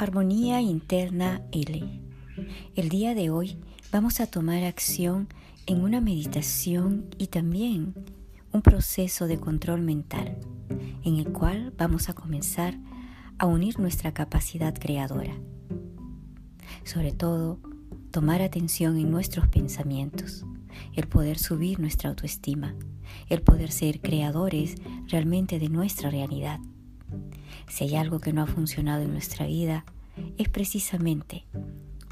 Armonía Interna L. El día de hoy vamos a tomar acción en una meditación y también un proceso de control mental, en el cual vamos a comenzar a unir nuestra capacidad creadora. Sobre todo, tomar atención en nuestros pensamientos, el poder subir nuestra autoestima, el poder ser creadores realmente de nuestra realidad si hay algo que no ha funcionado en nuestra vida, es precisamente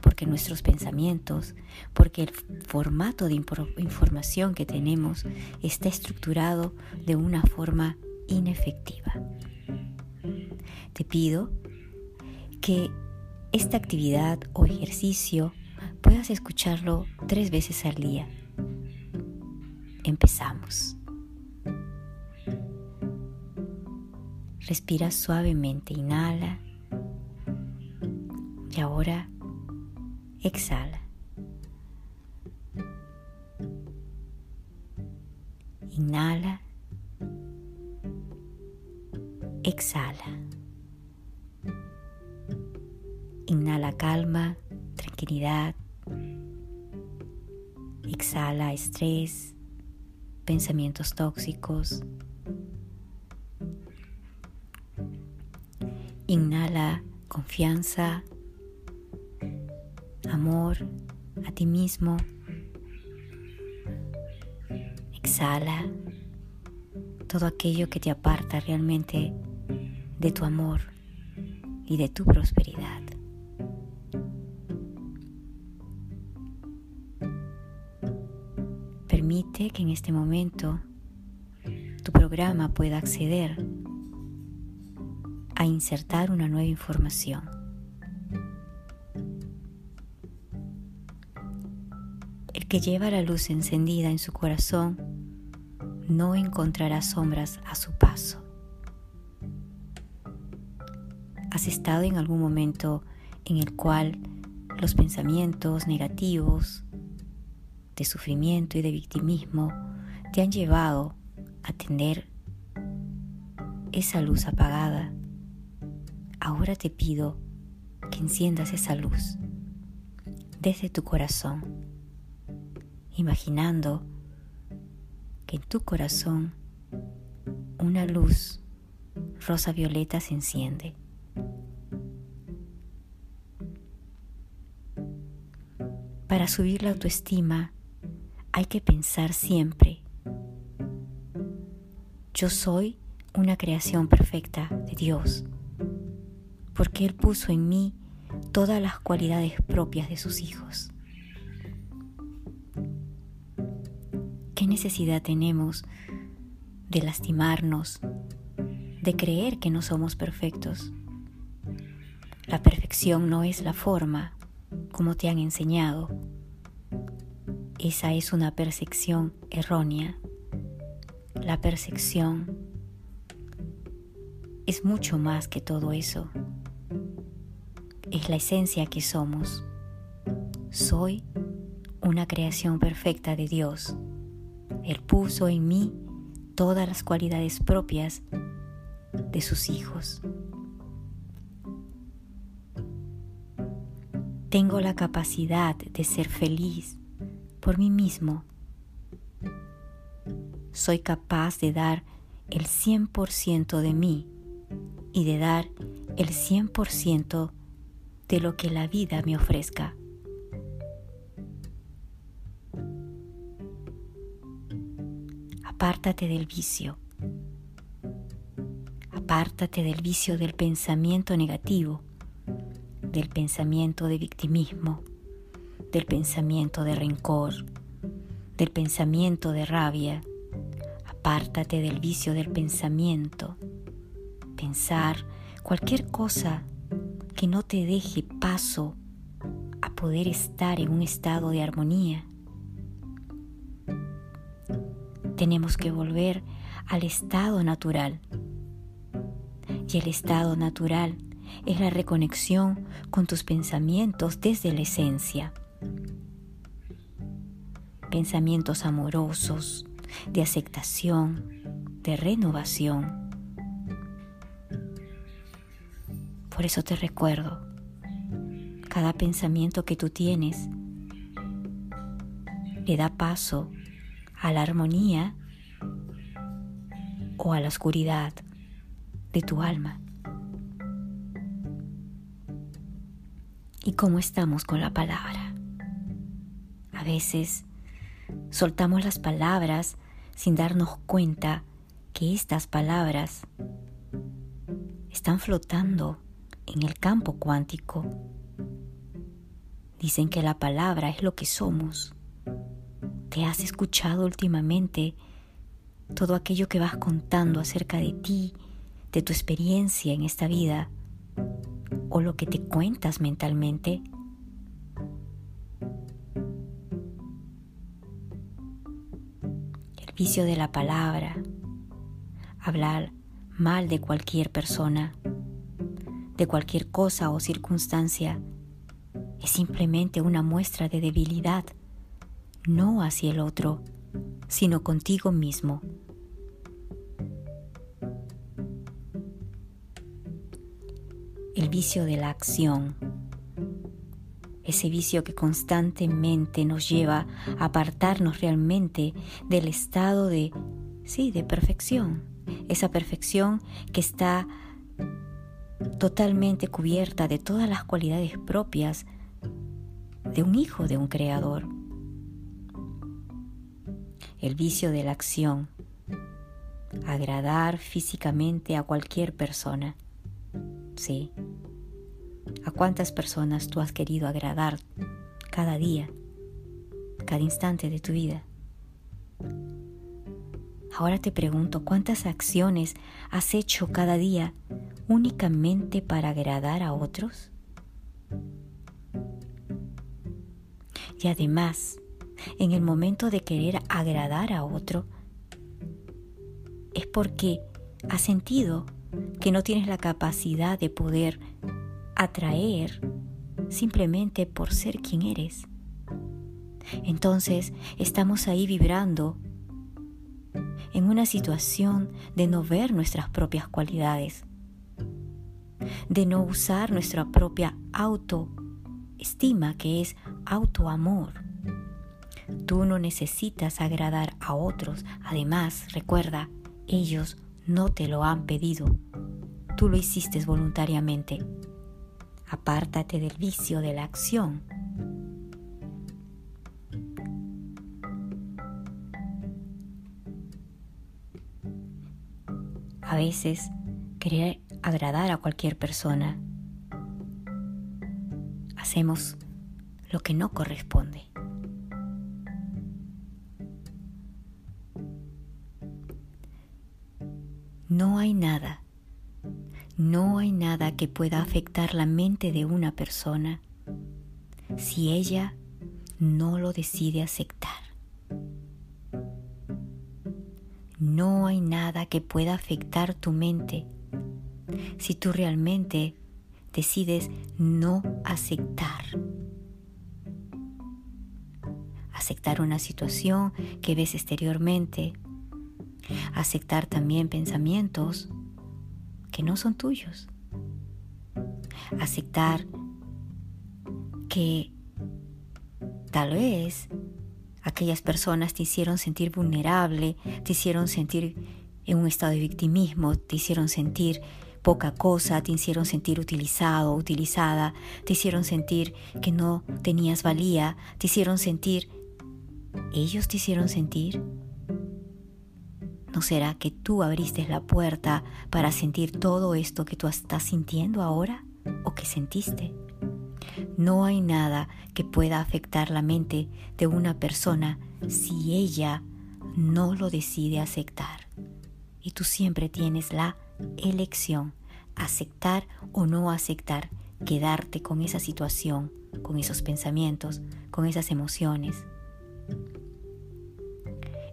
porque nuestros pensamientos, porque el formato de información que tenemos está estructurado de una forma inefectiva. Te pido que esta actividad o ejercicio puedas escucharlo tres veces al día. Empezamos. Respira suavemente, inhala y ahora exhala. Inhala, exhala. Inhala calma, tranquilidad. Exhala estrés, pensamientos tóxicos. Inhala confianza, amor a ti mismo. Exhala todo aquello que te aparta realmente de tu amor y de tu prosperidad. Permite que en este momento tu programa pueda acceder a insertar una nueva información. El que lleva la luz encendida en su corazón no encontrará sombras a su paso. ¿Has estado en algún momento en el cual los pensamientos negativos de sufrimiento y de victimismo te han llevado a tener esa luz apagada ahora te pido que enciendas esa luz desde tu corazón, imaginando que en tu corazón una luz rosa violeta se enciende. Para subir la autoestima hay que pensar siempre, yo soy una creación perfecta de Dios porque Él puso en mí todas las cualidades propias de sus hijos. ¿Qué necesidad tenemos de lastimarnos, de creer que no somos perfectos? La perfección no es la forma como te han enseñado. Esa es una percepción errónea. La percepción es mucho más que todo eso es la esencia que somos. Soy una creación perfecta de Dios. Él puso en mí todas las cualidades propias de sus hijos. Tengo la capacidad de ser feliz por mí mismo. Soy capaz de dar el 100% de mí y de dar el 100% de lo que la vida me ofrezca. Apártate del vicio. Apártate del vicio del pensamiento negativo, del pensamiento de victimismo, del pensamiento de rencor, del pensamiento de rabia. Apártate del vicio del pensamiento. Pensar cualquier cosa que no te deje paso a poder estar en un estado de armonía. Tenemos que volver al estado natural. Y el estado natural es la reconexión con tus pensamientos desde la esencia. Pensamientos amorosos, de aceptación, de renovación Por eso te recuerdo, cada pensamiento que tú tienes le da paso a la armonía o a la oscuridad de tu alma. ¿Y cómo estamos con la palabra? A veces soltamos las palabras sin darnos cuenta que estas palabras están flotando en el campo cuántico. Dicen que la palabra es lo que somos. ¿Te has escuchado últimamente todo aquello que vas contando acerca de ti, de tu experiencia en esta vida, o lo que te cuentas mentalmente? El vicio de la palabra, hablar mal de cualquier persona, de cualquier cosa o circunstancia, es simplemente una muestra de debilidad, no hacia el otro, sino contigo mismo. El vicio de la acción, ese vicio que constantemente nos lleva a apartarnos realmente del estado de, sí, de perfección, esa perfección que está totalmente cubierta de todas las cualidades propias de un hijo de un creador. El vicio de la acción, agradar físicamente a cualquier persona. Sí. ¿A cuántas personas tú has querido agradar cada día, cada instante de tu vida? Ahora te pregunto, ¿cuántas acciones has hecho cada día únicamente para agradar a otros? Y además, en el momento de querer agradar a otro, es porque has sentido que no tienes la capacidad de poder atraer simplemente por ser quien eres. Entonces estamos ahí vibrando en una situación de no ver nuestras propias cualidades, de no usar nuestra propia autoestima, que es autoamor. Tú no necesitas agradar a otros. Además, recuerda, ellos no te lo han pedido. Tú lo hiciste voluntariamente. Apártate del vicio de la acción A veces querer agradar a cualquier persona. Hacemos lo que no corresponde. No hay nada, no hay nada que pueda afectar la mente de una persona si ella no lo decide aceptar. No hay nada que pueda afectar tu mente si tú realmente decides no aceptar. Aceptar una situación que ves exteriormente. Aceptar también pensamientos que no son tuyos. Aceptar que tal vez Aquellas personas te hicieron sentir vulnerable, te hicieron sentir en un estado de victimismo, te hicieron sentir poca cosa, te hicieron sentir utilizado, utilizada, te hicieron sentir que no tenías valía, te hicieron sentir... ¿Ellos te hicieron sentir? ¿No será que tú abriste la puerta para sentir todo esto que tú estás sintiendo ahora o que sentiste? No hay nada que pueda afectar la mente de una persona si ella no lo decide aceptar. Y tú siempre tienes la elección, aceptar o no aceptar, quedarte con esa situación, con esos pensamientos, con esas emociones.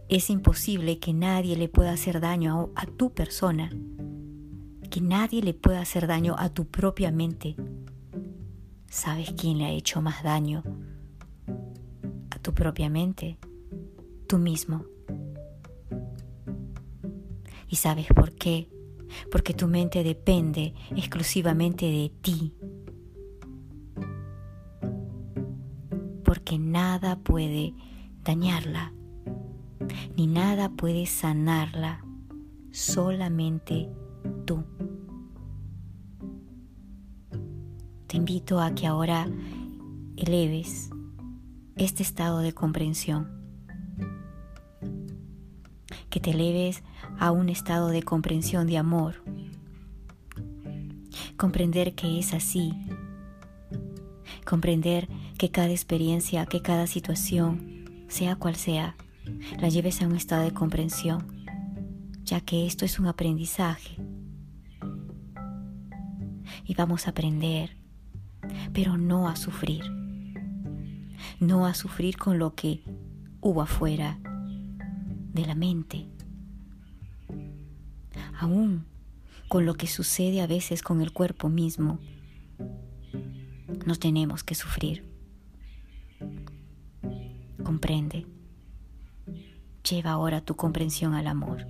Es imposible que nadie le pueda hacer daño a, tu persona, que nadie le pueda hacer daño a tu propia mente ¿Sabes quién le ha hecho más daño a tu propia mente? Tú mismo. ¿Y sabes por qué? Porque tu mente depende exclusivamente de ti. que nada puede dañarla, ni nada puede sanarla, solamente tú. Te invito a que ahora eleves este estado de comprensión, que te eleves a un estado de comprensión de amor, comprender que es así, comprender que cada experiencia, que cada situación, sea cual sea, la lleves a un estado de comprensión, ya que esto es un aprendizaje. Y vamos a aprender, pero no a sufrir, no a sufrir con lo que hubo afuera de la mente, aún con lo que sucede a veces con el cuerpo mismo. No tenemos que sufrir. Comprende. Lleva ahora tu comprensión al amor.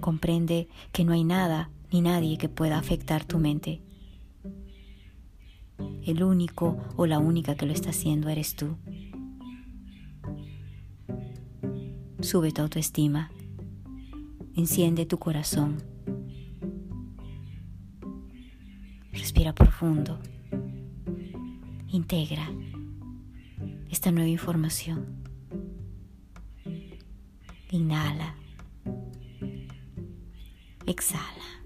Comprende que no hay nada ni nadie que pueda afectar tu mente. El único o la única que lo está haciendo eres tú. Sube tu autoestima. Enciende tu corazón. Respira profundo. Integra esta nueva información. Inhala. Exhala.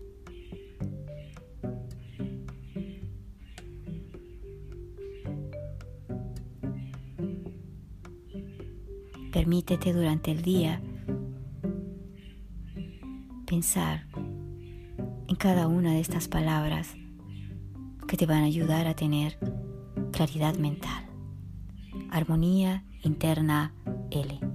Permítete durante el día pensar en cada una de estas palabras que te van a ayudar a tener claridad mental. Armonía Interna L.